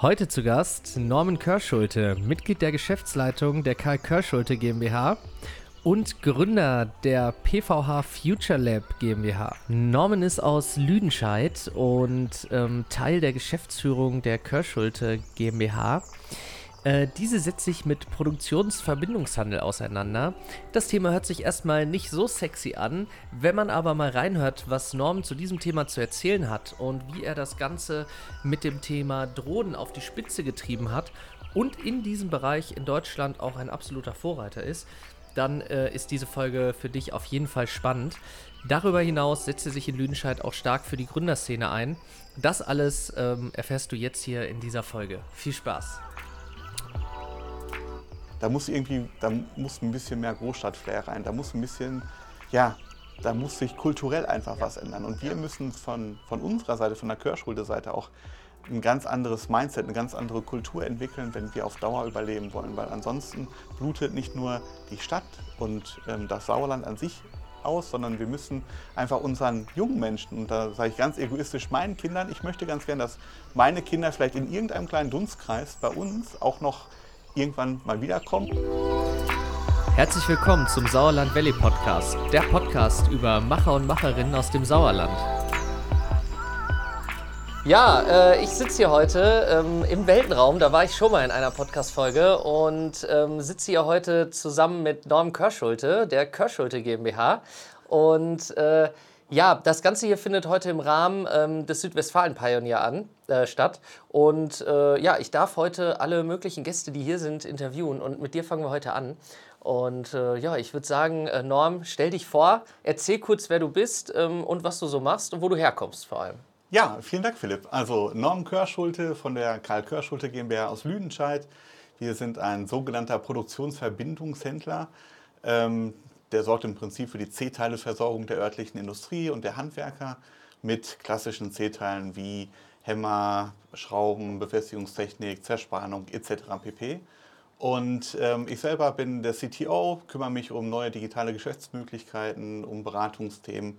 Heute zu Gast Norman Körschulte, Mitglied der Geschäftsleitung der Karl Körschulte GmbH und Gründer der PVH Future Lab GmbH. Norman ist aus Lüdenscheid und ähm, Teil der Geschäftsführung der Körschulte GmbH. Äh, diese setzt sich mit Produktionsverbindungshandel auseinander. Das Thema hört sich erstmal nicht so sexy an. Wenn man aber mal reinhört, was Norm zu diesem Thema zu erzählen hat und wie er das Ganze mit dem Thema Drohnen auf die Spitze getrieben hat und in diesem Bereich in Deutschland auch ein absoluter Vorreiter ist, dann äh, ist diese Folge für dich auf jeden Fall spannend. Darüber hinaus setzt er sich in Lüdenscheid auch stark für die Gründerszene ein. Das alles ähm, erfährst du jetzt hier in dieser Folge. Viel Spaß! Da muss irgendwie, da muss ein bisschen mehr Großstadtflair rein. Da muss ein bisschen, ja, da muss sich kulturell einfach ja. was ändern. Und wir müssen von, von unserer Seite, von der Kirschschule-Seite auch ein ganz anderes Mindset, eine ganz andere Kultur entwickeln, wenn wir auf Dauer überleben wollen. Weil ansonsten blutet nicht nur die Stadt und ähm, das Sauerland an sich aus, sondern wir müssen einfach unseren jungen Menschen, und da sage ich ganz egoistisch meinen Kindern, ich möchte ganz gern, dass meine Kinder vielleicht in irgendeinem kleinen Dunstkreis bei uns auch noch irgendwann mal wiederkommen. Herzlich willkommen zum Sauerland Valley Podcast, der Podcast über Macher und Macherinnen aus dem Sauerland. Ja, äh, ich sitze hier heute ähm, im Weltenraum, da war ich schon mal in einer Podcast-Folge und ähm, sitze hier heute zusammen mit Norm Körschulte, der Körschulte GmbH. Und äh, ja, das Ganze hier findet heute im Rahmen ähm, des Südwestfalen Pioneer an, äh, statt. Und äh, ja, ich darf heute alle möglichen Gäste, die hier sind, interviewen. Und mit dir fangen wir heute an. Und äh, ja, ich würde sagen, äh, Norm, stell dich vor, erzähl kurz, wer du bist ähm, und was du so machst und wo du herkommst vor allem. Ja, vielen Dank, Philipp. Also Norm Körschulte von der Karl Körschulte GmbH aus Lüdenscheid. Wir sind ein sogenannter Produktionsverbindungshändler. Ähm, der sorgt im Prinzip für die C-Teile-Versorgung der örtlichen Industrie und der Handwerker mit klassischen C-Teilen wie Hämmer, Schrauben, Befestigungstechnik, Zerspannung etc. pp. Und ähm, ich selber bin der CTO, kümmere mich um neue digitale Geschäftsmöglichkeiten, um Beratungsthemen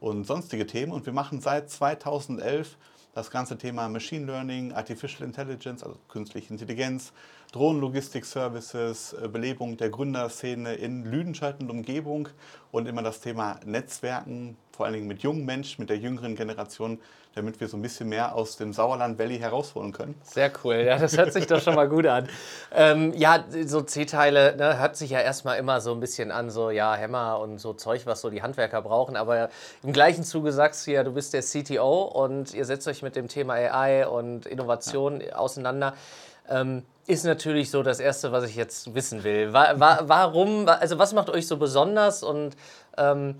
und sonstige Themen. Und wir machen seit 2011 das ganze Thema Machine Learning, Artificial Intelligence, also künstliche Intelligenz, Drohnenlogistik-Services, äh, Belebung der Gründerszene in Lüdenscheid und Umgebung und immer das Thema Netzwerken, vor allen Dingen mit jungen Menschen, mit der jüngeren Generation, damit wir so ein bisschen mehr aus dem Sauerland Valley herausholen können. Sehr cool, ja, das hört sich doch schon mal gut an. Ähm, ja, so C-Teile ne, hört sich ja erstmal immer so ein bisschen an, so ja, Hämmer und so Zeug, was so die Handwerker brauchen, aber im gleichen Zuge sagst du ja, du bist der CTO und ihr setzt euch mit dem Thema AI und Innovation ja. auseinander. Ähm, ist natürlich so das Erste, was ich jetzt wissen will. warum, also was macht euch so besonders und ähm,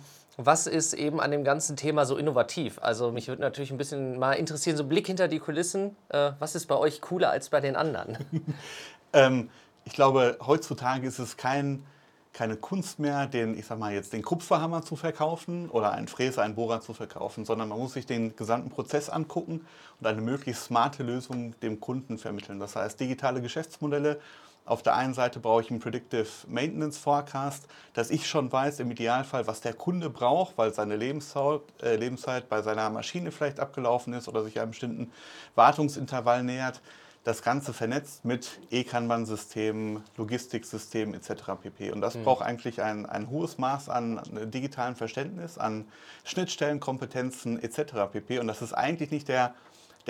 was ist eben an dem ganzen Thema so innovativ? Also mich würde natürlich ein bisschen mal interessieren, so Blick hinter die Kulissen. Äh, was ist bei euch cooler als bei den anderen? ähm, ich glaube, heutzutage ist es kein keine Kunst mehr, den, ich sag mal jetzt den Kupferhammer zu verkaufen oder einen Fräser, einen Bohrer zu verkaufen, sondern man muss sich den gesamten Prozess angucken und eine möglichst smarte Lösung dem Kunden vermitteln. Das heißt, digitale Geschäftsmodelle. Auf der einen Seite brauche ich einen Predictive Maintenance Forecast, dass ich schon weiß im Idealfall, was der Kunde braucht, weil seine Lebenszeit, äh, Lebenszeit bei seiner Maschine vielleicht abgelaufen ist oder sich einem bestimmten Wartungsintervall nähert das Ganze vernetzt mit E-Kanban-Systemen, Logistiksystemen etc. pp. Und das mhm. braucht eigentlich ein, ein hohes Maß an digitalen Verständnis, an Schnittstellenkompetenzen etc. pp. Und das ist eigentlich nicht der,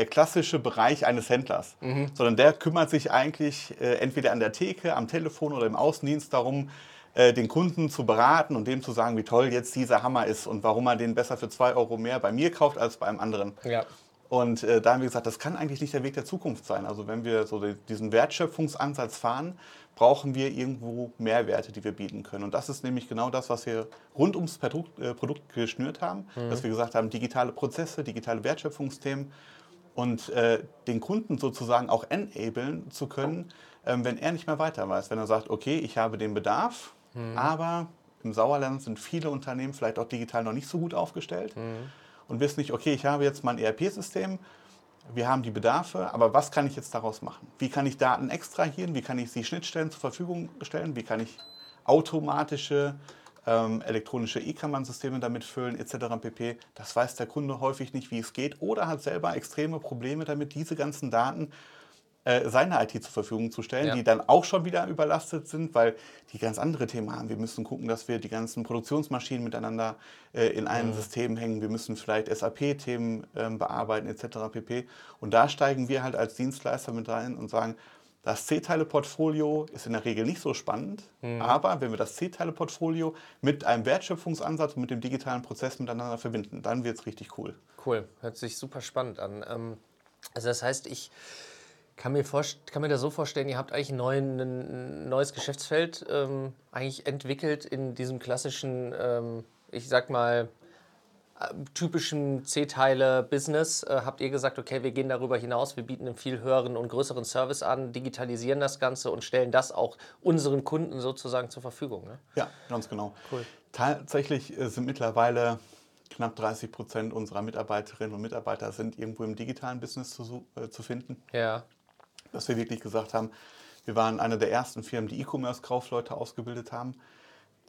der klassische Bereich eines Händlers, mhm. sondern der kümmert sich eigentlich äh, entweder an der Theke, am Telefon oder im Außendienst darum, äh, den Kunden zu beraten und dem zu sagen, wie toll jetzt dieser Hammer ist und warum er den besser für zwei Euro mehr bei mir kauft als bei einem anderen. Ja. Und äh, da haben wir gesagt, das kann eigentlich nicht der Weg der Zukunft sein. Also wenn wir so diesen Wertschöpfungsansatz fahren, brauchen wir irgendwo Mehrwerte, die wir bieten können. Und das ist nämlich genau das, was wir rund ums Produkt, äh, Produkt geschnürt haben, mhm. dass wir gesagt haben, digitale Prozesse, digitale Wertschöpfungsthemen und äh, den Kunden sozusagen auch enablen zu können, ähm, wenn er nicht mehr weiter weiß. Wenn er sagt, okay, ich habe den Bedarf, mhm. aber im Sauerland sind viele Unternehmen vielleicht auch digital noch nicht so gut aufgestellt. Mhm und wissen nicht, okay, ich habe jetzt mein ERP-System, wir haben die Bedarfe, aber was kann ich jetzt daraus machen? Wie kann ich Daten extrahieren? Wie kann ich sie Schnittstellen zur Verfügung stellen? Wie kann ich automatische ähm, elektronische E-Kammern-Systeme damit füllen, etc. pp. Das weiß der Kunde häufig nicht, wie es geht oder hat selber extreme Probleme damit, diese ganzen Daten äh, seine IT zur Verfügung zu stellen, Ja. die dann auch schon wieder überlastet sind, weil die ganz andere Themen haben. Wir müssen gucken, dass wir die ganzen Produktionsmaschinen miteinander äh, in einem System hängen. Wir müssen vielleicht SAP-Themen ähm, bearbeiten etc. pp. Und da steigen wir halt als Dienstleister mit rein und sagen, das C-Teile-Portfolio ist in der Regel nicht so spannend, aber wenn wir das C-Teile-Portfolio mit einem Wertschöpfungsansatz und mit dem digitalen Prozess miteinander verbinden, dann wird es richtig cool. Cool, hört sich super spannend an. Ähm, also das heißt, ich kann mir, kann mir das so vorstellen, ihr habt eigentlich ein, neuen, ein neues Geschäftsfeld ähm, eigentlich entwickelt in diesem klassischen, ähm, ich sag mal, typischen C-Teile-Business. Äh, habt ihr gesagt, okay, wir gehen darüber hinaus, wir bieten einen viel höheren und größeren Service an, digitalisieren das Ganze und stellen das auch unseren Kunden sozusagen zur Verfügung. Ne? Ja, ganz genau. Cool. Tatsächlich äh, sind mittlerweile knapp 30 Prozent unserer Mitarbeiterinnen und Mitarbeiter sind irgendwo im digitalen Business zu, äh, zu finden. Ja, Dass wir wirklich gesagt haben, wir waren eine der ersten Firmen, die E-Commerce-Kaufleute ausgebildet haben,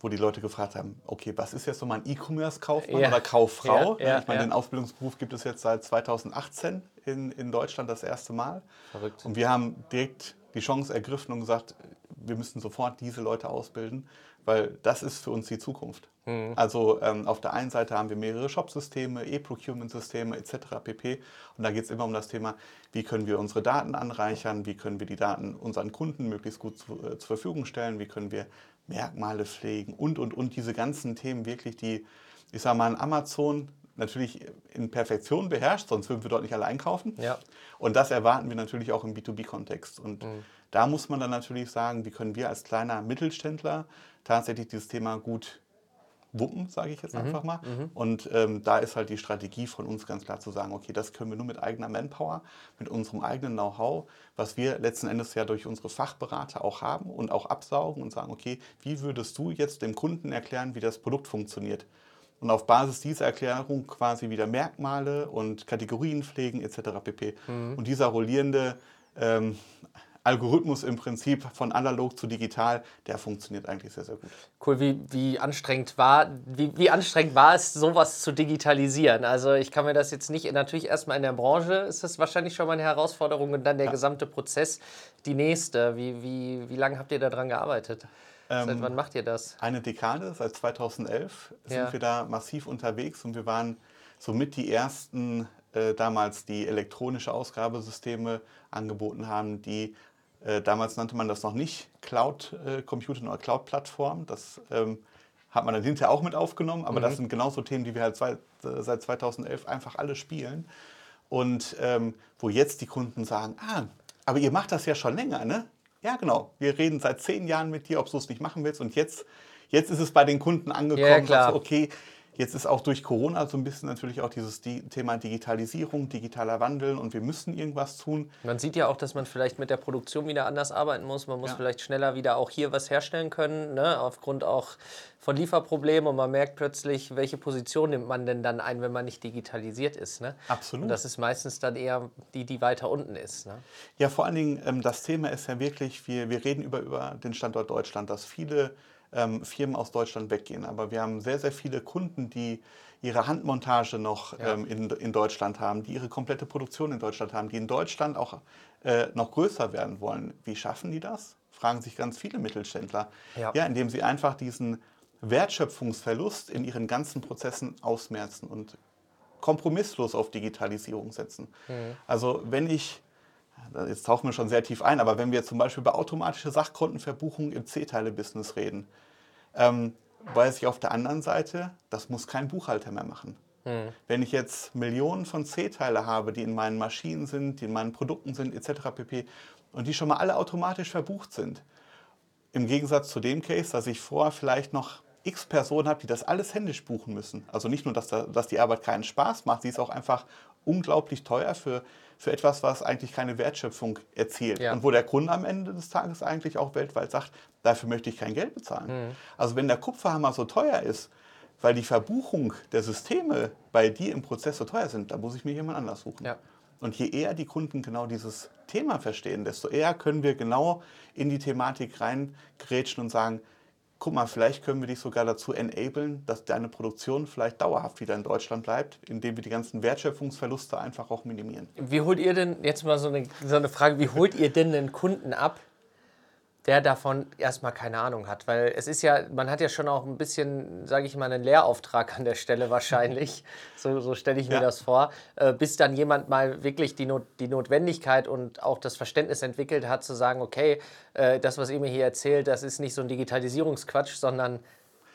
wo die Leute gefragt haben, okay, was ist jetzt so mein E-Commerce-Kaufmann Ja. oder Kauffrau? Ja, ja, ich meine, den Ausbildungsberuf gibt es jetzt seit 2018 in, in Deutschland das erste Mal. Verrückt. Und wir haben direkt die Chance ergriffen und gesagt, wir müssen sofort diese Leute ausbilden, weil das ist für uns die Zukunft. Mhm. Also ähm, auf der einen Seite haben wir mehrere Shop-Systeme, E-Procurement-Systeme etc. pp. Und da geht es immer um das Thema, wie können wir unsere Daten anreichern, wie können wir die Daten unseren Kunden möglichst gut zu, äh, zur Verfügung stellen, wie können wir Merkmale pflegen und, und, und diese ganzen Themen wirklich, die, ich sage mal, an Amazon natürlich in Perfektion beherrscht, sonst würden wir dort nicht alle einkaufen. Ja. Und das erwarten wir natürlich auch im B2B-Kontext. Und da muss man dann natürlich sagen, wie können wir als kleiner Mittelständler tatsächlich dieses Thema gut wuppen, sage ich jetzt einfach mal. Und ähm, da ist halt die Strategie von uns ganz klar zu sagen, okay, das können wir nur mit eigener Manpower, mit unserem eigenen Know-how, was wir letzten Endes ja durch unsere Fachberater auch haben und auch absaugen und sagen, okay, wie würdest du jetzt dem Kunden erklären, wie das Produkt funktioniert? Und auf Basis dieser Erklärung quasi wieder Merkmale und Kategorien pflegen etc. pp. Und dieser rollierende ähm, Algorithmus im Prinzip von analog zu digital, der funktioniert eigentlich sehr, sehr gut. Cool, wie, wie anstrengend war, wie, wie anstrengend war es, sowas zu digitalisieren? Also ich kann mir das jetzt nicht, natürlich erstmal in der Branche ist das wahrscheinlich schon mal eine Herausforderung und dann der gesamte Prozess die nächste. Wie, wie, wie lange habt ihr daran gearbeitet? Seit wann macht ihr das? Eine Dekade, seit 2011 sind Ja. wir da massiv unterwegs und wir waren somit die ersten äh, damals, die elektronische Ausgabesysteme angeboten haben, die äh, damals nannte man das noch nicht Cloud äh, Computing oder Cloud Plattform. Das ähm, hat man dann hinterher auch mit aufgenommen, aber das sind genauso Themen, die wir halt zwei, äh, seit 2011 einfach alle spielen. Und ähm, wo jetzt die Kunden sagen, ah, aber ihr macht das ja schon länger, ne? Ja, genau. Wir reden seit zehn Jahren mit dir, ob du es nicht machen willst. Und jetzt, jetzt ist es bei den Kunden angekommen, Ja, klar. dass so, okay, jetzt ist auch durch Corona so ein bisschen natürlich auch dieses Di Thema Digitalisierung, digitaler Wandel und wir müssen irgendwas tun. Man sieht ja auch, dass man vielleicht mit der Produktion wieder anders arbeiten muss. Man muss Ja. vielleicht schneller wieder auch hier was herstellen können, ne? aufgrund auch von Lieferproblemen. Und man merkt plötzlich, welche Position nimmt man denn dann ein, wenn man nicht digitalisiert ist. Ne? Absolut. Und das ist meistens dann eher die, die weiter unten ist. Ne? Ja, vor allen Dingen, ähm, das Thema ist ja wirklich, wir, wir reden über, über den Standort Deutschland, dass viele ähm, Firmen aus Deutschland weggehen. Aber wir haben sehr, sehr viele Kunden, die ihre Handmontage noch Ja. ähm, in, in Deutschland haben, die ihre komplette Produktion in Deutschland haben, die in Deutschland auch äh, noch größer werden wollen. Wie schaffen die das? Fragen sich ganz viele Mittelständler. Ja. ja indem sie einfach diesen Wertschöpfungsverlust in ihren ganzen Prozessen ausmerzen und kompromisslos auf Digitalisierung setzen. Also wenn ich, jetzt tauchen wir schon sehr tief ein, aber wenn wir zum Beispiel über automatische Sachkontenverbuchung im C-Teile-Business reden, ähm, weiß ich auf der anderen Seite, das muss kein Buchhalter mehr machen. Wenn ich jetzt Millionen von C-Teile habe, die in meinen Maschinen sind, die in meinen Produkten sind, etc. pp. und die schon mal alle automatisch verbucht sind, im Gegensatz zu dem Case, dass ich vorher vielleicht noch x Personen habe, die das alles händisch buchen müssen. Also nicht nur, dass, da, dass die Arbeit keinen Spaß macht, sie ist auch einfach unglaublich teuer für, für etwas, was eigentlich keine Wertschöpfung erzielt. Ja. Und wo der Kunde am Ende des Tages eigentlich auch weltweit sagt, dafür möchte ich kein Geld bezahlen. Also wenn der Kupferhammer so teuer ist, weil die Verbuchung der Systeme bei dir im Prozess so teuer sind, da muss ich mir jemand anders suchen. Ja. Und je eher die Kunden genau dieses Thema verstehen, desto eher können wir genau in die Thematik reingrätschen und sagen, guck mal, vielleicht können wir dich sogar dazu enablen, dass deine Produktion vielleicht dauerhaft wieder in Deutschland bleibt, indem wir die ganzen Wertschöpfungsverluste einfach auch minimieren. Wie holt ihr denn, jetzt mal so eine, so eine Frage, wie holt ihr denn einen Kunden ab, der davon erstmal keine Ahnung hat. Weil es ist ja, man hat ja schon auch ein bisschen, sage ich mal, einen Lehrauftrag an der Stelle wahrscheinlich. so, so stelle ich mir ja. das vor. Äh, bis dann jemand mal wirklich die, Not, die Notwendigkeit und auch das Verständnis entwickelt hat, zu sagen, okay, äh, das, was ihr mir hier erzählt, das ist nicht so ein Digitalisierungsquatsch, sondern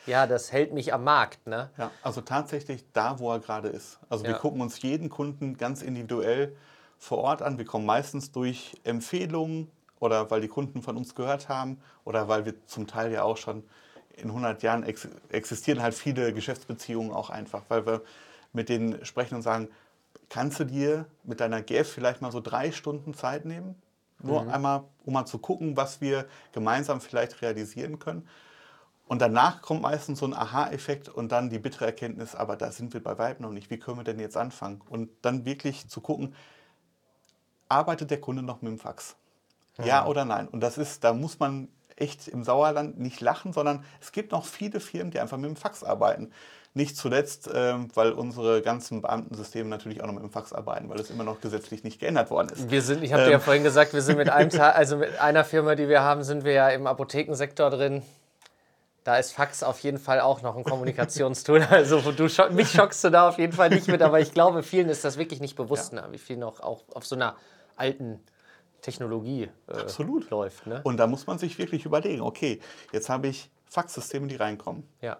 ja, das hält mich am Markt. Ne? Ja, also tatsächlich da, wo er gerade ist. Also ja. wir gucken uns jeden Kunden ganz individuell vor Ort an. Wir kommen meistens durch Empfehlungen, oder weil die Kunden von uns gehört haben oder weil wir zum Teil ja auch schon in 100 Jahren ex existieren halt viele Geschäftsbeziehungen auch einfach, weil wir mit denen sprechen und sagen, kannst du dir mit deiner GF vielleicht mal so drei Stunden Zeit nehmen? Nur mhm. einmal, um mal zu gucken, was wir gemeinsam vielleicht realisieren können. Und danach kommt meistens so ein Aha-Effekt und dann die bittere Erkenntnis, aber da sind wir bei Weib noch nicht. Wie können wir denn jetzt anfangen? Und dann wirklich zu gucken, arbeitet der Kunde noch mit dem Fax? Ja oder nein? Und das ist, da muss man echt im Sauerland nicht lachen, sondern es gibt noch viele Firmen, die einfach mit dem Fax arbeiten. Nicht zuletzt, ähm, weil unsere ganzen Beamtensysteme natürlich auch noch mit dem Fax arbeiten, weil es immer noch gesetzlich nicht geändert worden ist. Wir sind, ich habe ähm. dir ja ähm. vorhin gesagt, wir sind mit einem Teil, also mit einer Firma, die wir haben, sind wir ja im Apothekensektor drin. Da ist Fax auf jeden Fall auch noch ein Kommunikationstool. Also du schock, mich schockst du da auf jeden Fall nicht mit, aber ich glaube, vielen ist das wirklich nicht bewusst, ja. ne? wie viel noch auch auf so einer alten Technologie äh, läuft. Ne? Und da muss man sich wirklich überlegen, okay, jetzt habe ich Faxsysteme, die reinkommen. Ja.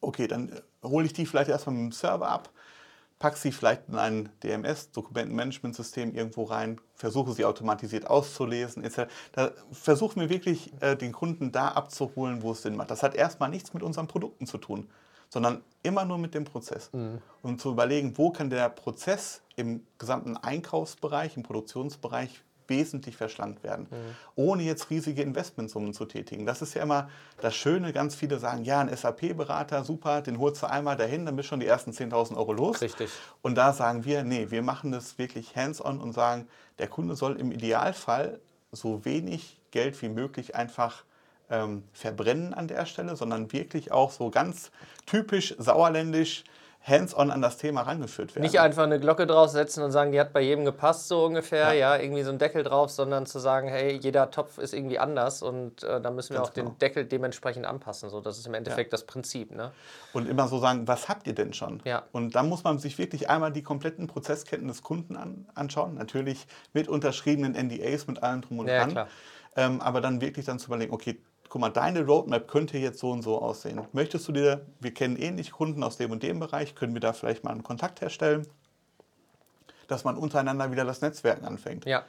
Okay, dann äh, hole ich die vielleicht erstmal mit dem Server ab, packe sie vielleicht in ein DMS, Dokumentenmanagementsystem, irgendwo rein, versuche sie automatisiert auszulesen, etc. Da versuchen wir wirklich, äh, den Kunden da abzuholen, wo es Sinn macht. Das hat erstmal nichts mit unseren Produkten zu tun, sondern immer nur mit dem Prozess. Mhm. Und zu überlegen, wo kann der Prozess im gesamten Einkaufsbereich, im Produktionsbereich wesentlich verschlankt werden, mhm. ohne jetzt riesige Investmentsummen zu tätigen. Das ist ja immer das Schöne, ganz viele sagen, ja, ein SAP-Berater, super, den holst du einmal dahin, dann bist schon die ersten 10.000 Euro los. Richtig. Und da sagen wir, nee, wir machen das wirklich hands-on und sagen, der Kunde soll im Idealfall so wenig Geld wie möglich einfach ähm, verbrennen an der Stelle, sondern wirklich auch so ganz typisch sauerländisch hands-on an das Thema rangeführt werden. Nicht einfach eine Glocke draufsetzen und sagen, die hat bei jedem gepasst, so ungefähr, ja, ja irgendwie so ein Deckel drauf, sondern zu sagen, hey, jeder Topf ist irgendwie anders und äh, da müssen wir Ganz auch genau. den Deckel dementsprechend anpassen. So, das ist im Endeffekt ja. das Prinzip. Ne? Und immer so sagen, was habt ihr denn schon? Ja. Und dann muss man sich wirklich einmal die kompletten Prozessketten des Kunden an, anschauen, natürlich mit unterschriebenen NDAs, mit allem drum und dran. Ja, ähm, aber dann wirklich dann zu überlegen, okay, guck mal, deine Roadmap könnte jetzt so und so aussehen. Möchtest du dir, wir kennen ähnliche Kunden aus dem und dem Bereich, können wir da vielleicht mal einen Kontakt herstellen, dass man untereinander wieder das Netzwerken anfängt. Ja.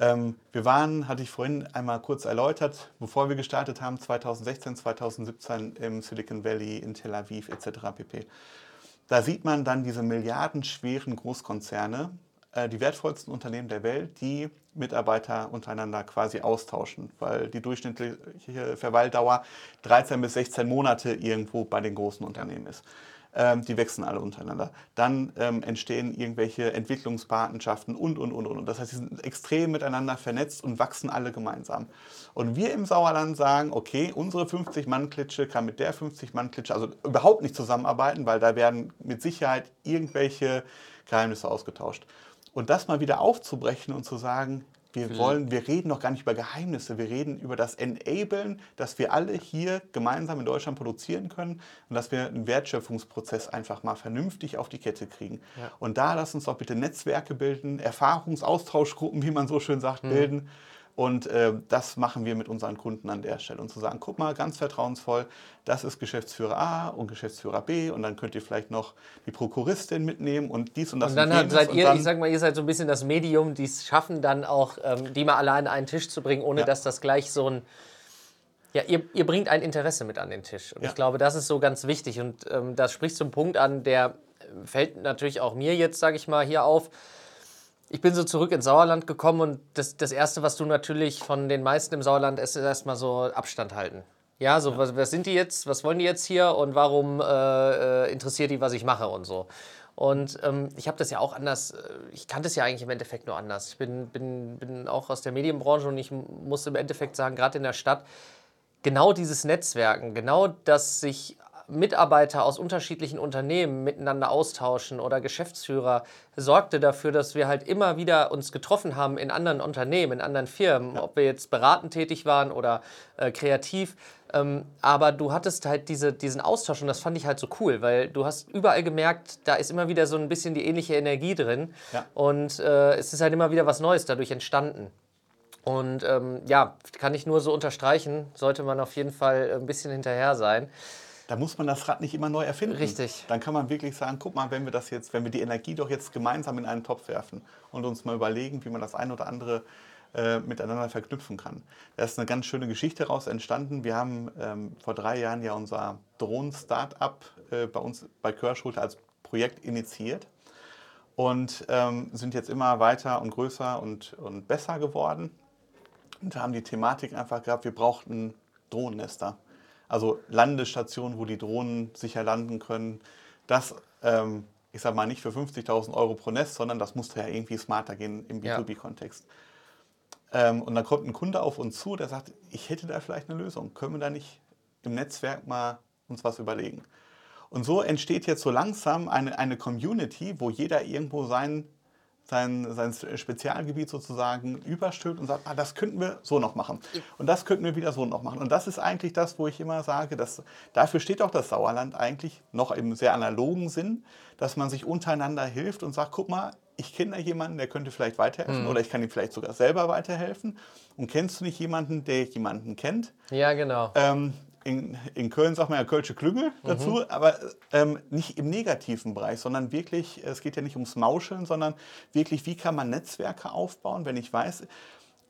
Ähm, wir waren, hatte ich vorhin einmal kurz erläutert, bevor wir gestartet haben, 2016, 2017 im Silicon Valley, in Tel Aviv etc. pp. Da sieht man dann diese milliardenschweren Großkonzerne, die wertvollsten Unternehmen der Welt, die Mitarbeiter untereinander quasi austauschen, weil die durchschnittliche Verweildauer 13 bis 16 Monate irgendwo bei den großen Unternehmen ist. Ähm, die wechseln alle untereinander. Dann ähm, entstehen irgendwelche Entwicklungspartnerschaften und, und, und, und. Das heißt, sie sind extrem miteinander vernetzt und wachsen alle gemeinsam. Und wir im Sauerland sagen, okay, unsere 50-Mann-Klitsche kann mit der 50-Mann-Klitsche also überhaupt nicht zusammenarbeiten, weil da werden mit Sicherheit irgendwelche Geheimnisse ausgetauscht. Und das mal wieder aufzubrechen und zu sagen, wir wollen, wir reden noch gar nicht über Geheimnisse, wir reden über das Enablen, dass wir alle hier gemeinsam in Deutschland produzieren können und dass wir einen Wertschöpfungsprozess einfach mal vernünftig auf die Kette kriegen. Ja. Und da lass uns doch bitte Netzwerke bilden, Erfahrungsaustauschgruppen, wie man so schön sagt, mhm. bilden und äh, das machen wir mit unseren Kunden an der Stelle. Und zu sagen, guck mal, ganz vertrauensvoll, das ist Geschäftsführer A und Geschäftsführer B und dann könnt ihr vielleicht noch die Prokuristin mitnehmen und dies und das. Und dann und seid ihr, ich sag mal, ihr seid so ein bisschen das Medium, die es schaffen, dann auch ähm, die mal allein an einen Tisch zu bringen, ohne ja. dass das gleich so ein ja, ihr, ihr, bringt ein Interesse mit an den Tisch. Und ja. ich glaube, das ist so ganz wichtig. Und ähm, das spricht zum Punkt an, der fällt natürlich auch mir jetzt, sage ich mal, hier auf ich bin so zurück ins Sauerland gekommen und das, das Erste, was du natürlich von den meisten im Sauerland ist, ist erstmal so Abstand halten. Ja, so, ja. Was, was, sind die jetzt, was wollen die jetzt hier und warum äh, äh interessiert die, was ich mache und so. Und ähm, ich habe das ja auch anders, äh, ich kannte es ja eigentlich im Endeffekt nur anders. Ich bin, bin, bin auch aus der Medienbranche und ich muss im Endeffekt sagen, gerade in der Stadt, genau dieses Netzwerken, genau das sich Mitarbeiter aus unterschiedlichen Unternehmen miteinander austauschen oder Geschäftsführer sorgte dafür, dass wir halt immer wieder uns getroffen haben in anderen Unternehmen, in anderen Firmen, ja. ob wir jetzt beratend tätig waren oder äh, kreativ. Ähm, aber du hattest halt diese, diesen Austausch und das fand ich halt so cool, weil du hast überall gemerkt, da ist immer wieder so ein bisschen die ähnliche Energie drin ja. und äh, es ist halt immer wieder was Neues dadurch entstanden. Und ähm, ja, kann ich nur so unterstreichen, sollte man auf jeden Fall ein bisschen hinterher sein. Da muss man das Rad nicht immer neu erfinden. Richtig. Dann kann man wirklich sagen, guck mal, wenn wir das jetzt, wenn wir die Energie doch jetzt gemeinsam in einen Topf werfen und uns mal überlegen, wie man das ein oder andere äh, miteinander verknüpfen kann. Da ist eine ganz schöne Geschichte daraus entstanden. Wir haben ähm, vor drei Jahren ja unser Drohnen-Startup äh, bei uns bei Körschulte als Projekt initiiert und ähm, sind jetzt immer weiter und größer und, und besser geworden und haben die Thematik einfach gehabt, wir brauchten Drohnennester. Also Landestationen, wo die Drohnen sicher landen können. Das, ähm, ich sage mal, nicht für 50.000 Euro pro Nest, sondern das musste ja irgendwie smarter gehen im B2B-Kontext. Ähm, und dann kommt ein Kunde auf uns zu, der sagt, ich hätte da vielleicht eine Lösung. Können wir da nicht im Netzwerk mal uns was überlegen? Und so entsteht jetzt so langsam eine, eine Community, wo jeder irgendwo sein sein, sein Spezialgebiet sozusagen überstülpt und sagt, ah, das könnten wir so noch machen. Und das könnten wir wieder so noch machen. Und das ist eigentlich das, wo ich immer sage, dass, dafür steht auch das Sauerland eigentlich noch im sehr analogen Sinn, dass man sich untereinander hilft und sagt, guck mal, ich kenne da jemanden, der könnte vielleicht weiterhelfen mhm. oder ich kann ihm vielleicht sogar selber weiterhelfen. Und kennst du nicht jemanden, der jemanden kennt? Ja, genau. Ähm, in, in Köln sagt man ja Kölsche Klüngel dazu, mhm. aber ähm, nicht im negativen Bereich, sondern wirklich, es geht ja nicht ums Mauscheln, sondern wirklich, wie kann man Netzwerke aufbauen, wenn ich weiß,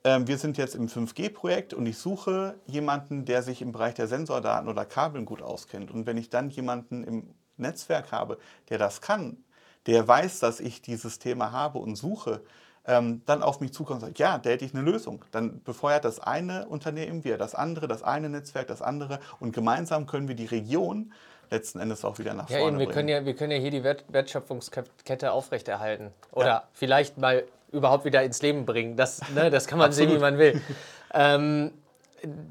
ähm, wir sind jetzt im 5G-Projekt und ich suche jemanden, der sich im Bereich der Sensordaten oder Kabeln gut auskennt. Und wenn ich dann jemanden im Netzwerk habe, der das kann, der weiß, dass ich dieses Thema habe und suche, ähm, dann auf mich zukommt und sagt, ja, da hätte ich eine Lösung. Dann befeuert das eine Unternehmen wieder das andere, das eine Netzwerk, das andere und gemeinsam können wir die Region letzten Endes auch wieder nach ja, vorne eben, wir bringen. Können ja, wir können ja hier die Wertschöpfungskette aufrechterhalten oder ja. vielleicht mal überhaupt wieder ins Leben bringen. Das, ne, das kann man sehen, wie man will. Ähm,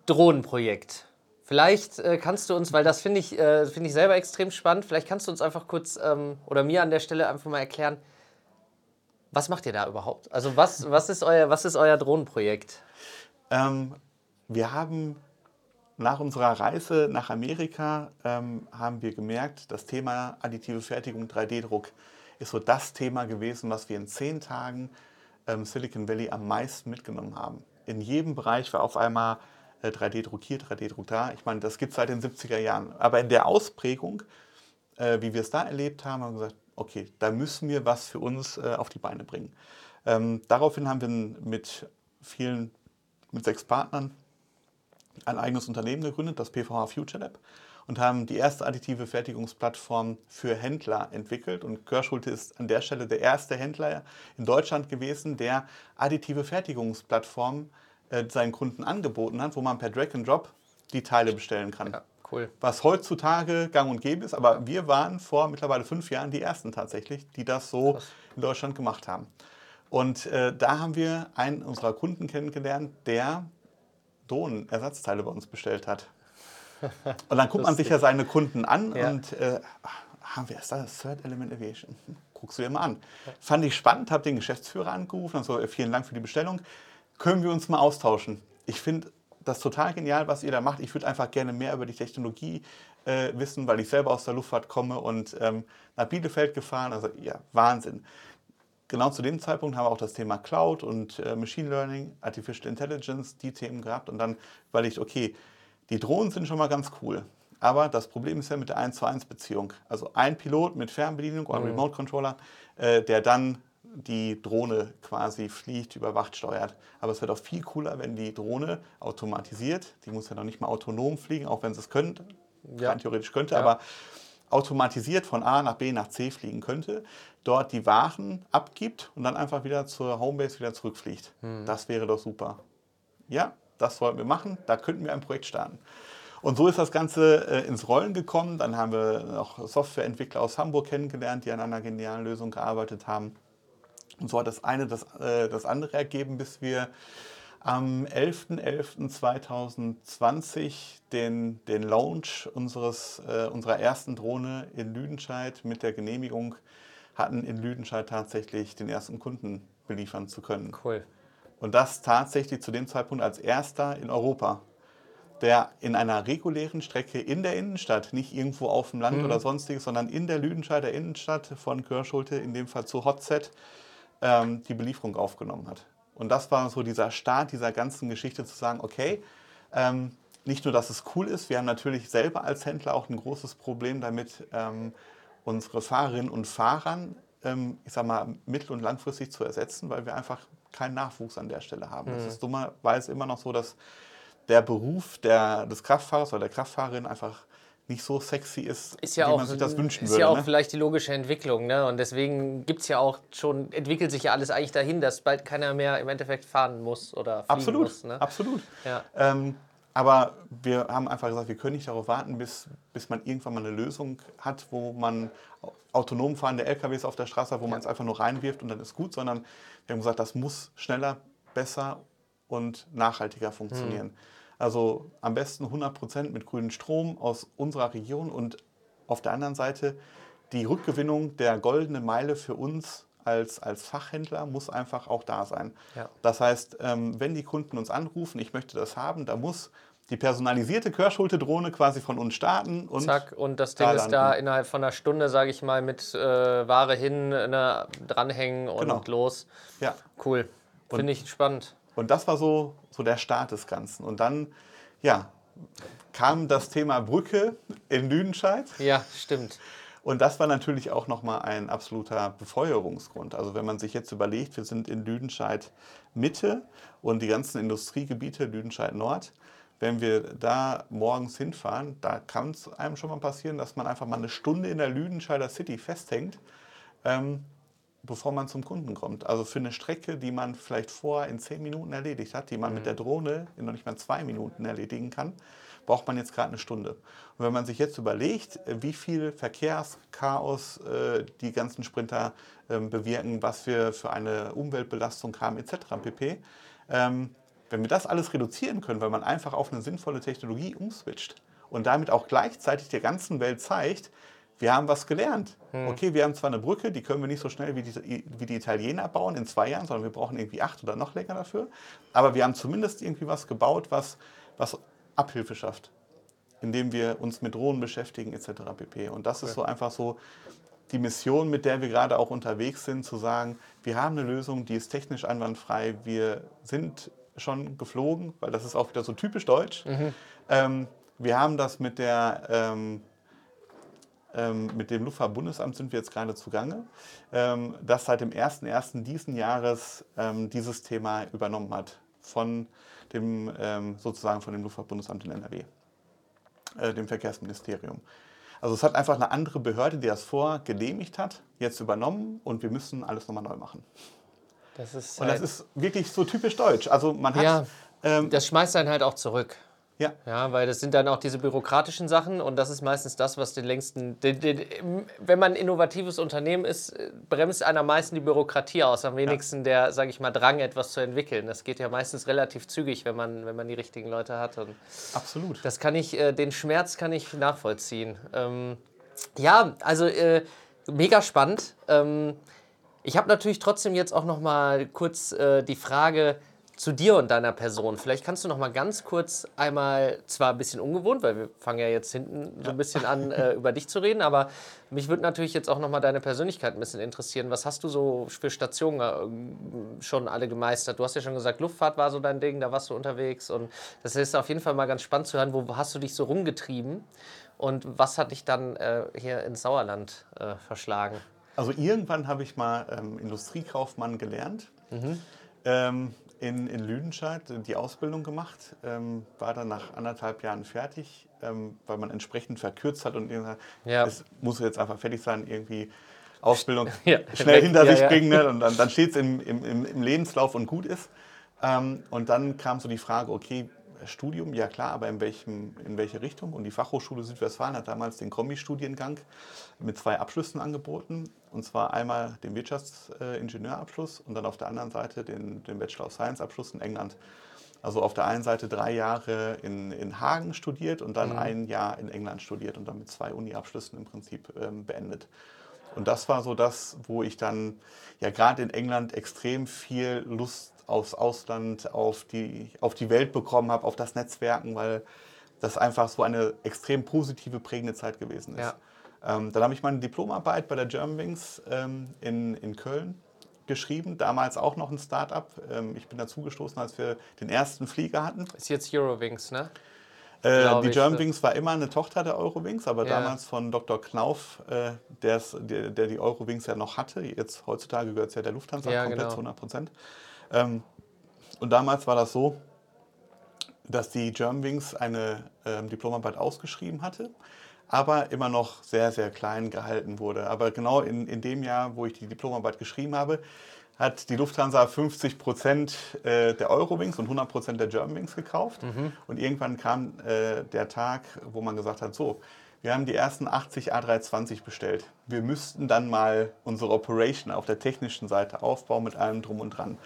Drohnenprojekt. Vielleicht äh, kannst du uns, weil das finde ich, äh, find ich selber extrem spannend, vielleicht kannst du uns einfach kurz ähm, oder mir an der Stelle einfach mal erklären, was macht ihr da überhaupt? Also was, was, ist, euer, was ist euer Drohnenprojekt? Ähm, wir haben nach unserer Reise nach Amerika ähm, haben wir gemerkt, das Thema additive Fertigung, 3D-Druck ist so das Thema gewesen, was wir in zehn Tagen ähm, Silicon Valley am meisten mitgenommen haben. In jedem Bereich war auf einmal äh, 3D-Druck hier, 3D-Druck da. Ich meine, das gibt es seit den 70er Jahren. Aber in der Ausprägung, äh, wie wir es da erlebt haben, haben wir gesagt, okay, da müssen wir was für uns äh, auf die Beine bringen. Ähm, daraufhin haben wir mit vielen, mit sechs Partnern ein eigenes Unternehmen gegründet, das PVH Future Lab, und haben die erste additive Fertigungsplattform für Händler entwickelt. Und Körschulte ist an der Stelle der erste Händler in Deutschland gewesen, der additive Fertigungsplattformen äh, seinen Kunden angeboten hat, wo man per Drag and Drop die Teile bestellen kann. Ja. Cool. Was heutzutage gang und gäbe ist, aber wir waren vor mittlerweile fünf Jahren die Ersten tatsächlich, die das so Krass. in Deutschland gemacht haben. Und äh, da haben wir einen unserer Kunden kennengelernt, der Drohnenersatzteile bei uns bestellt hat. Und dann guckt man sich ja seine Kunden an ja. und äh, haben wir erst das Third Element Aviation? Hm, guckst du dir mal an. Fand ich spannend, habe den Geschäftsführer angerufen und so, äh, vielen Dank für die Bestellung. Können wir uns mal austauschen? Ich finde, das ist total genial, was ihr da macht. Ich würde einfach gerne mehr über die Technologie äh, wissen, weil ich selber aus der Luftfahrt komme und ähm, nach Bielefeld gefahren. Also ja, Wahnsinn. Genau zu dem Zeitpunkt haben wir auch das Thema Cloud und äh, Machine Learning, Artificial Intelligence, die Themen gehabt und dann überlegt, okay, die Drohnen sind schon mal ganz cool. Aber das Problem ist ja mit der 1 zu 1 Beziehung. Also ein Pilot mit Fernbedienung oder mhm. Remote Controller, äh, der dann die Drohne quasi fliegt, überwacht, steuert. Aber es wird auch viel cooler, wenn die Drohne automatisiert, die muss ja noch nicht mal autonom fliegen, auch wenn sie es könnte, ja. rein theoretisch könnte, ja. aber automatisiert von A nach B nach C fliegen könnte, dort die Waren abgibt und dann einfach wieder zur Homebase wieder zurückfliegt. Hm. Das wäre doch super. Ja, das wollten wir machen, da könnten wir ein Projekt starten. Und so ist das Ganze äh, ins Rollen gekommen. Dann haben wir noch Softwareentwickler aus Hamburg kennengelernt, die an einer genialen Lösung gearbeitet haben. Und so hat das eine das, äh, das andere ergeben, bis wir am 11.11.2020 den, den Launch unseres, äh, unserer ersten Drohne in Lüdenscheid mit der Genehmigung hatten, in Lüdenscheid tatsächlich den ersten Kunden beliefern zu können. Cool. Und das tatsächlich zu dem Zeitpunkt als erster in Europa, der in einer regulären Strecke in der Innenstadt, nicht irgendwo auf dem Land mhm. oder sonstiges, sondern in der Lüdenscheider Innenstadt von Körschulte, in dem Fall zu Hotset, ähm, die Belieferung aufgenommen hat. Und das war so dieser Start dieser ganzen Geschichte zu sagen, okay, ähm, nicht nur, dass es cool ist, wir haben natürlich selber als Händler auch ein großes Problem damit, ähm, unsere Fahrerinnen und Fahrern, ähm, ich sag mal, mittel- und langfristig zu ersetzen, weil wir einfach keinen Nachwuchs an der Stelle haben. Mhm. ist dummerweise immer noch so, dass der Beruf der, des Kraftfahrers oder der Kraftfahrerin einfach nicht so sexy ist, ist ja wie auch, man sich das wünschen ist würde. Ist ja auch ne? vielleicht die logische Entwicklung. Ne? Und deswegen gibt es ja auch schon, entwickelt sich ja alles eigentlich dahin, dass bald keiner mehr im Endeffekt fahren muss oder fliegen absolut, muss. Ne? Absolut. Ja. Ähm, aber wir haben einfach gesagt, wir können nicht darauf warten, bis, bis man irgendwann mal eine Lösung hat, wo man autonom fahrende LKWs auf der Straße hat, wo ja. man es einfach nur reinwirft und dann ist gut, sondern wir haben gesagt, das muss schneller, besser und nachhaltiger funktionieren. Mhm. Also am besten 100% mit grünem Strom aus unserer Region und auf der anderen Seite die Rückgewinnung der goldenen Meile für uns als, als Fachhändler muss einfach auch da sein. Ja. Das heißt, ähm, wenn die Kunden uns anrufen, ich möchte das haben, da muss die personalisierte Körschulte-Drohne quasi von uns starten. Und Zack, und das Ding da ist da innerhalb von einer Stunde, sage ich mal, mit äh, Ware hin, ne, dranhängen und genau. los. Ja. Cool. Finde ich spannend. Und das war so, so der Start des Ganzen. Und dann, ja, kam das Thema Brücke in Lüdenscheid. Ja, stimmt. Und das war natürlich auch nochmal ein absoluter Befeuerungsgrund. Also wenn man sich jetzt überlegt, wir sind in Lüdenscheid Mitte und die ganzen Industriegebiete Lüdenscheid Nord. Wenn wir da morgens hinfahren, da kann es einem schon mal passieren, dass man einfach mal eine Stunde in der Lüdenscheider City festhängt. Ähm, bevor man zum Kunden kommt. Also für eine Strecke, die man vielleicht vorher in zehn Minuten erledigt hat, die man mhm. mit der Drohne in noch nicht mal zwei Minuten erledigen kann, braucht man jetzt gerade eine Stunde. Und wenn man sich jetzt überlegt, wie viel Verkehrschaos äh, die ganzen Sprinter äh, bewirken, was wir für eine Umweltbelastung haben etc. pp. Ähm, wenn wir das alles reduzieren können, weil man einfach auf eine sinnvolle Technologie umswitcht und damit auch gleichzeitig der ganzen Welt zeigt, wir haben was gelernt. Hm. Okay, wir haben zwar eine Brücke, die können wir nicht so schnell wie die, wie die Italiener bauen in zwei Jahren, sondern wir brauchen irgendwie acht oder noch länger dafür. Aber wir haben zumindest irgendwie was gebaut, was, was Abhilfe schafft, indem wir uns mit Drohnen beschäftigen etc. pp. Und das okay. ist so einfach so die Mission, mit der wir gerade auch unterwegs sind, zu sagen, wir haben eine Lösung, die ist technisch einwandfrei, wir sind schon geflogen, weil das ist auch wieder so typisch deutsch. Mhm. Ähm, wir haben das mit der ähm, mit dem Luftfahrtbundesamt sind wir jetzt gerade zugange, ähm, das seit dem 01.01. diesen Jahres ähm, dieses Thema übernommen hat von dem, ähm, sozusagen von dem Luftfahrtbundesamt in NRW, äh, dem Verkehrsministerium. Also es hat einfach eine andere Behörde, die das vorher genehmigt hat, jetzt übernommen und wir müssen alles nochmal neu machen. Das ist und das halt ist wirklich so typisch deutsch. Also man hat, ja, ähm, das schmeißt einen halt auch zurück. Ja. ja, weil das sind dann auch diese bürokratischen Sachen und das ist meistens das, was den längsten. Den, den, wenn man ein innovatives Unternehmen ist, bremst einer meistens die Bürokratie aus, am wenigsten ja. der, sage ich mal, Drang, etwas zu entwickeln. Das geht ja meistens relativ zügig, wenn man, wenn man die richtigen Leute hat. Und Absolut. Das kann ich, äh, den Schmerz kann ich nachvollziehen. Ähm, ja, also äh, mega spannend. Ähm, ich habe natürlich trotzdem jetzt auch noch mal kurz äh, die Frage zu dir und deiner Person. Vielleicht kannst du noch mal ganz kurz einmal, zwar ein bisschen ungewohnt, weil wir fangen ja jetzt hinten so ein bisschen an, äh, über dich zu reden, aber mich würde natürlich jetzt auch noch mal deine Persönlichkeit ein bisschen interessieren. Was hast du so für Stationen äh, schon alle gemeistert? Du hast ja schon gesagt, Luftfahrt war so dein Ding, da warst du unterwegs und das ist auf jeden Fall mal ganz spannend zu hören, wo hast du dich so rumgetrieben und was hat dich dann äh, hier ins Sauerland äh, verschlagen? Also irgendwann habe ich mal ähm, Industriekaufmann gelernt. Mhm. Ähm, in, in Lüdenscheid die Ausbildung gemacht, ähm, war dann nach anderthalb Jahren fertig, ähm, weil man entsprechend verkürzt hat und ja. es muss jetzt einfach fertig sein, irgendwie Ausbildung ja, schnell weg, hinter ja, sich bringen ne? und dann, dann steht es im, im, im, Lebenslauf und gut ist. Ähm, und dann kam so die Frage, okay, Studium, ja klar, aber in, welchem, in welche Richtung? Und die Fachhochschule Südwestfalen hat damals den Kombi-Studiengang mit zwei Abschlüssen angeboten. Und zwar einmal den Wirtschaftsingenieurabschluss und dann auf der anderen Seite den, den Bachelor of Science-Abschluss in England. Also auf der einen Seite drei Jahre in, in Hagen studiert und dann mhm. ein Jahr in England studiert und dann mit zwei Uni-Abschlüssen im Prinzip ähm, beendet. Und das war so das, wo ich dann ja gerade in England extrem viel Lust aufs Ausland, auf die, auf die Welt bekommen habe, auf das Netzwerken, weil das einfach so eine extrem positive, prägende Zeit gewesen ist. Ja. Ähm, dann habe ich meine Diplomarbeit bei der Germanwings ähm, in, in Köln geschrieben, damals auch noch ein Startup. Ähm, ich bin dazugestoßen, als wir den ersten Flieger hatten. Ist jetzt Eurowings, ne? Äh, die Germanwings war immer eine Tochter der Eurowings, aber ja. damals von Dr. Knauf, äh, der, der die Eurowings ja noch hatte. Jetzt heutzutage gehört es ja der Lufthansa ja, komplett genau. zu 100 Prozent. Ähm, und damals war das so, dass die Germanwings eine ähm, Diplomarbeit ausgeschrieben hatte aber immer noch sehr, sehr klein gehalten wurde. Aber genau in, in dem Jahr, wo ich die Diplomarbeit geschrieben habe, hat die Lufthansa 50 Prozent äh, der Eurowings und 100 Prozent der Germanwings gekauft. Mhm. Und irgendwann kam äh, der Tag, wo man gesagt hat, so, wir haben die ersten 80 A320 bestellt. Wir müssten dann mal unsere Operation auf der technischen Seite aufbauen mit allem drum und dran.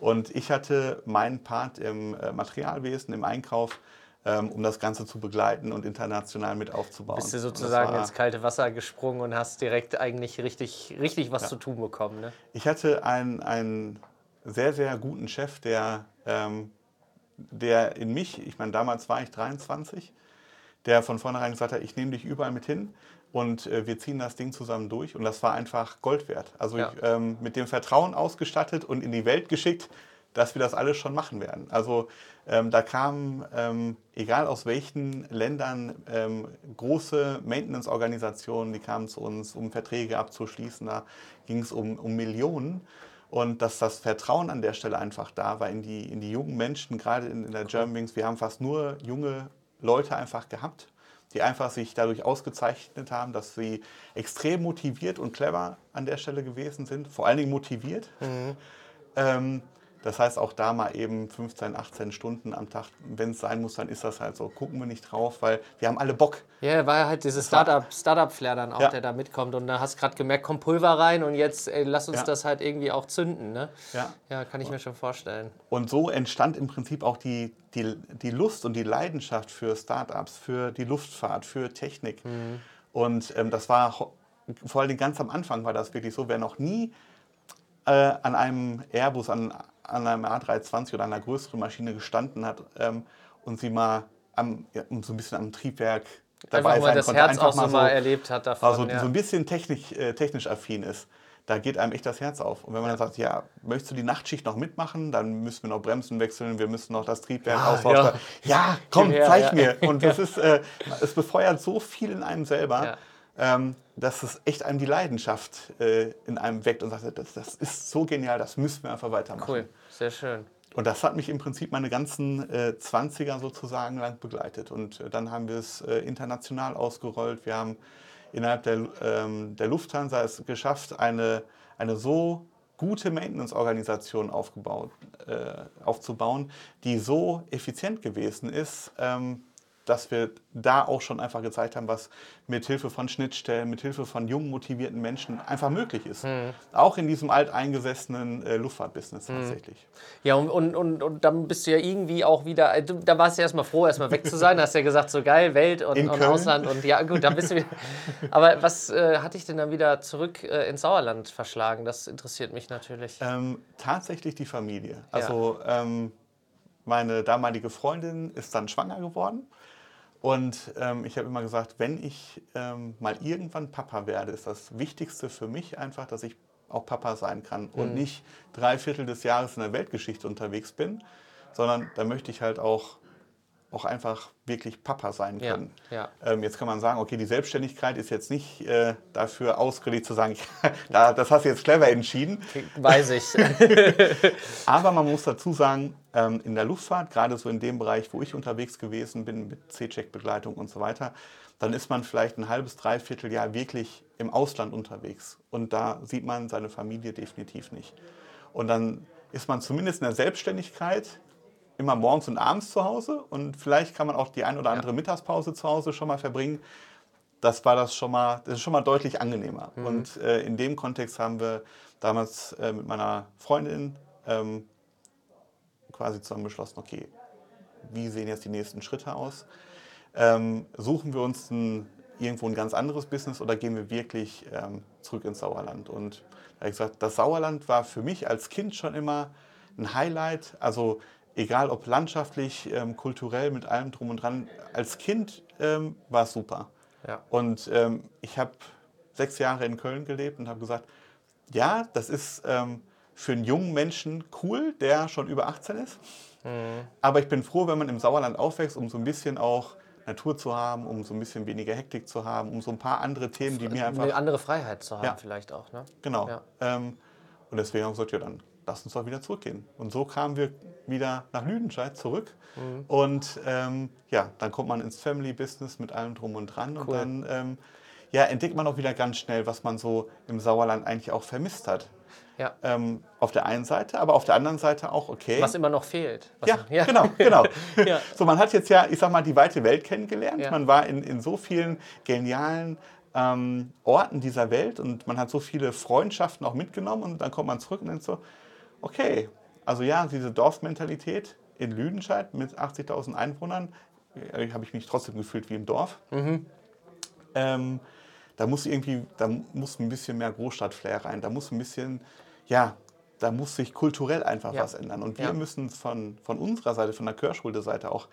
Und ich hatte meinen Part im äh, Materialwesen, im Einkauf um das Ganze zu begleiten und international mit aufzubauen. Bist du sozusagen ins kalte Wasser gesprungen und hast direkt eigentlich richtig, richtig was ja. zu tun bekommen? Ne? Ich hatte einen, einen sehr, sehr guten Chef, der, ähm, der in mich, ich meine, damals war ich 23, der von vornherein gesagt hat, ich nehme dich überall mit hin und äh, wir ziehen das Ding zusammen durch. Und das war einfach Gold wert. Also ja. ich, ähm, mit dem Vertrauen ausgestattet und in die Welt geschickt, dass wir das alles schon machen werden. Also ähm, da kamen, ähm, egal aus welchen Ländern, ähm, große Maintenance-Organisationen, die kamen zu uns, um Verträge abzuschließen. Da ging es um, um Millionen. Und dass das Vertrauen an der Stelle einfach da war in die, in die jungen Menschen, gerade in, in der Germanwings. Wir haben fast nur junge Leute einfach gehabt, die einfach sich dadurch ausgezeichnet haben, dass sie extrem motiviert und clever an der Stelle gewesen sind, vor allen Dingen motiviert. Mhm. Das heißt, auch da mal eben 15, 18 Stunden am Tag, wenn es sein muss, dann ist das halt so. Gucken wir nicht drauf, weil wir haben alle Bock. Ja, war halt dieses Startup-Flair Startup dann auch, ja. der da mitkommt. Und da hast du gerade gemerkt, kommt Pulver rein und jetzt ey, lass uns ja. das halt irgendwie auch zünden. Ne? Ja. ja, kann ich mir schon vorstellen. Und so entstand im Prinzip auch die, die, die Lust und die Leidenschaft für Startups, für die Luftfahrt, für Technik. Mhm. Und ähm, das war vor allem ganz am Anfang war das wirklich so, wer noch nie äh, an einem Airbus, an an einem A320 oder einer größeren Maschine gestanden hat ähm, und sie mal am, ja, so ein bisschen am Triebwerk dabei einfach sein das konnte. Herz einfach auch mal so mal erlebt hat davon. Also ja. so ein bisschen technisch, äh, technisch affin ist. Da geht einem echt das Herz auf. Und wenn man dann sagt, ja, möchtest du die Nachtschicht noch mitmachen, dann müssen wir noch Bremsen wechseln, wir müssen noch das Triebwerk ah, ausbauen. Ja. ja. komm, zeig mir. Und das ist, äh, es befeuert so viel in einem selber ähm, dass es echt einem die Leidenschaft äh, in einem weckt und sagt, das, das ist so genial, das müssen wir einfach weitermachen. Cool, sehr schön. Und das hat mich im Prinzip meine ganzen äh, 20er sozusagen lang begleitet. Und äh, dann haben wir es äh, international ausgerollt. Wir haben innerhalb der, ähm, der Lufthansa es geschafft, eine, eine so gute Maintenance-Organisation aufgebaut, äh, aufzubauen, die so effizient gewesen ist, ähm, dass wir da auch schon einfach gezeigt haben, was mit Hilfe von Schnittstellen, mit Hilfe von jungen, motivierten Menschen einfach möglich ist. Mhm. Auch in diesem alteingesessenen äh, Luftfahrtbusiness mhm. tatsächlich. Ja, und, und, und, und dann bist du ja irgendwie auch wieder, äh, da warst du erstmal froh, erstmal weg zu sein. Hast ja gesagt, so geil, Welt und, und Ausland und ja, gut, dann bist du wieder. Aber was äh, hat dich denn dann wieder zurück äh, ins Sauerland verschlagen? Das interessiert mich natürlich. Ähm, tatsächlich die Familie. Also ja. ähm, meine damalige Freundin ist dann schwanger geworden. Und ähm, ich habe immer gesagt, wenn ich ähm, mal irgendwann Papa werde, ist das Wichtigste für mich einfach, dass ich auch Papa sein kann und mhm. nicht drei Viertel des Jahres in der Weltgeschichte unterwegs bin, sondern da möchte ich halt auch auch einfach wirklich Papa sein können. Ja, ja. Ähm, jetzt kann man sagen, okay, die Selbstständigkeit ist jetzt nicht äh, dafür ausgelegt zu sagen, ich, das hast du jetzt clever entschieden. Weiß ich. Aber man muss dazu sagen, ähm, in der Luftfahrt, gerade so in dem Bereich, wo ich unterwegs gewesen bin, mit C-Check-Begleitung und so weiter, dann ist man vielleicht ein halbes, dreiviertel Jahr wirklich im Ausland unterwegs. Und da sieht man seine Familie definitiv nicht. Und dann ist man zumindest in der Selbstständigkeit immer morgens und abends zu Hause und vielleicht kann man auch die ein oder andere ja. Mittagspause zu Hause schon mal verbringen. Das war das schon mal, das ist schon mal deutlich angenehmer. Mhm. Und äh, in dem Kontext haben wir damals äh, mit meiner Freundin ähm, quasi zusammen beschlossen, okay, wie sehen jetzt die nächsten Schritte aus? Ähm, suchen wir uns ein, irgendwo ein ganz anderes Business oder gehen wir wirklich ähm, zurück ins Sauerland? Und da habe ich gesagt, das Sauerland war für mich als Kind schon immer ein Highlight. Also egal ob landschaftlich, ähm, kulturell, mit allem drum und dran. Als Kind ähm, war es super. Ja. Und ähm, ich habe sechs Jahre in Köln gelebt und habe gesagt, ja, das ist ähm, für einen jungen Menschen cool, der schon über 18 ist. Mhm. Aber ich bin froh, wenn man im Sauerland aufwächst, um so ein bisschen auch Natur zu haben, um so ein bisschen weniger Hektik zu haben, um so ein paar andere Themen, die mir einfach... Eine andere Freiheit zu haben ja. vielleicht auch. Ne? Genau. Ja. Ähm, und deswegen haben wir gesagt, ja, dann lass uns doch wieder zurückgehen. Und so kamen wir wieder nach Lüdenscheid zurück. Mhm. Und ähm, ja, dann kommt man ins Family Business mit allem drum und dran. Cool. Und dann ähm, ja, entdeckt man auch wieder ganz schnell, was man so im Sauerland eigentlich auch vermisst hat. Ja. Ähm, auf der einen Seite, aber auf der anderen Seite auch, okay. Was immer noch fehlt. Ja, ja, genau, genau. ja. So, man hat jetzt ja, ich sag mal, die weite Welt kennengelernt. Ja. Man war in, in so vielen genialen ähm, Orten dieser Welt und man hat so viele Freundschaften auch mitgenommen und dann kommt man zurück und denkt so, okay, also ja, diese Dorfmentalität in Lüdenscheid mit 80.000 Einwohnern, äh, habe ich mich trotzdem gefühlt wie im Dorf. Mhm. Ähm, da muss irgendwie, da muss ein bisschen mehr Großstadtflair rein. Da muss ein bisschen, ja, da muss sich kulturell einfach ja. was ändern. Und wir ja. müssen von, von unserer Seite, von der Kirschschule-Seite auch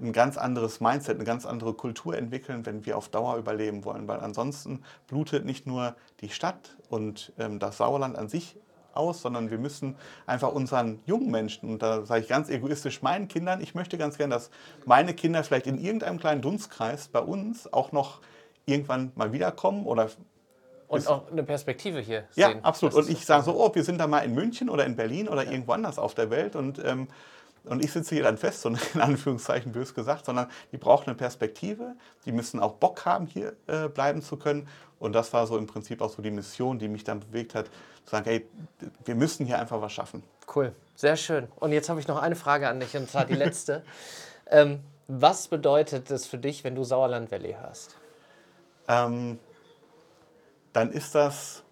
ein ganz anderes Mindset, eine ganz andere Kultur entwickeln, wenn wir auf Dauer überleben wollen. Weil ansonsten blutet nicht nur die Stadt und ähm, das Sauerland an sich aus, sondern wir müssen einfach unseren jungen Menschen, und da sage ich ganz egoistisch meinen Kindern, ich möchte ganz gern, dass meine Kinder vielleicht in irgendeinem kleinen Dunstkreis bei uns auch noch irgendwann mal wiederkommen oder und auch eine Perspektive hier sehen. Ja, absolut. Und ich sage so, oh, wir sind da mal in München oder in Berlin oder ja. irgendwo anders auf der Welt und, ähm, und ich sitze hier dann fest, so in Anführungszeichen bös gesagt, sondern die brauchen eine Perspektive, die müssen auch Bock haben, hier äh, bleiben zu können. Und das war so im Prinzip auch so die Mission, die mich dann bewegt hat, zu sagen, hey, wir müssen hier einfach was schaffen. Cool, sehr schön. Und jetzt habe ich noch eine Frage an dich, und zwar die letzte. ähm, was bedeutet es für dich, wenn du Sauerland Valley hörst? Ähm, dann ist das,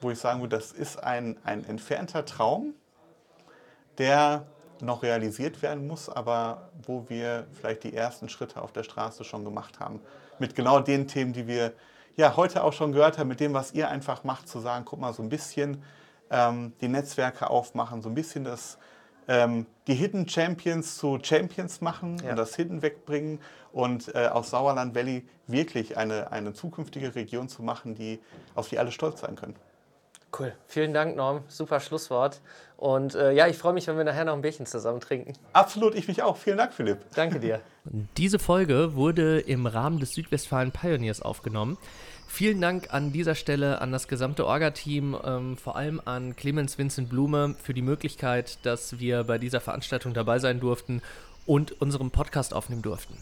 wo ich sagen würde, das ist ein, ein entfernter Traum, der noch realisiert werden muss, aber wo wir vielleicht die ersten Schritte auf der Straße schon gemacht haben. Mit genau den Themen, die wir ja, heute auch schon gehört haben, mit dem, was ihr einfach macht, zu sagen, guck mal, so ein bisschen ähm, die Netzwerke aufmachen, so ein bisschen das, ähm, die Hidden Champions zu Champions machen ja. und das Hidden wegbringen und äh, aus Sauerland Valley wirklich eine, eine zukünftige Region zu machen, die, auf die alle stolz sein können. Cool. Vielen Dank, Norm. Super Schlusswort. Und äh, ja, ich freue mich, wenn wir nachher noch ein Bierchen zusammen trinken. Absolut, ich mich auch. Vielen Dank, Philipp. Danke dir. Diese Folge wurde im Rahmen des Südwestfalen Pioneers aufgenommen. Vielen Dank an dieser Stelle an das gesamte Orga-Team, ähm, vor allem an Clemens Vincent Blume für die Möglichkeit, dass wir bei dieser Veranstaltung dabei sein durften und unseren Podcast aufnehmen durften.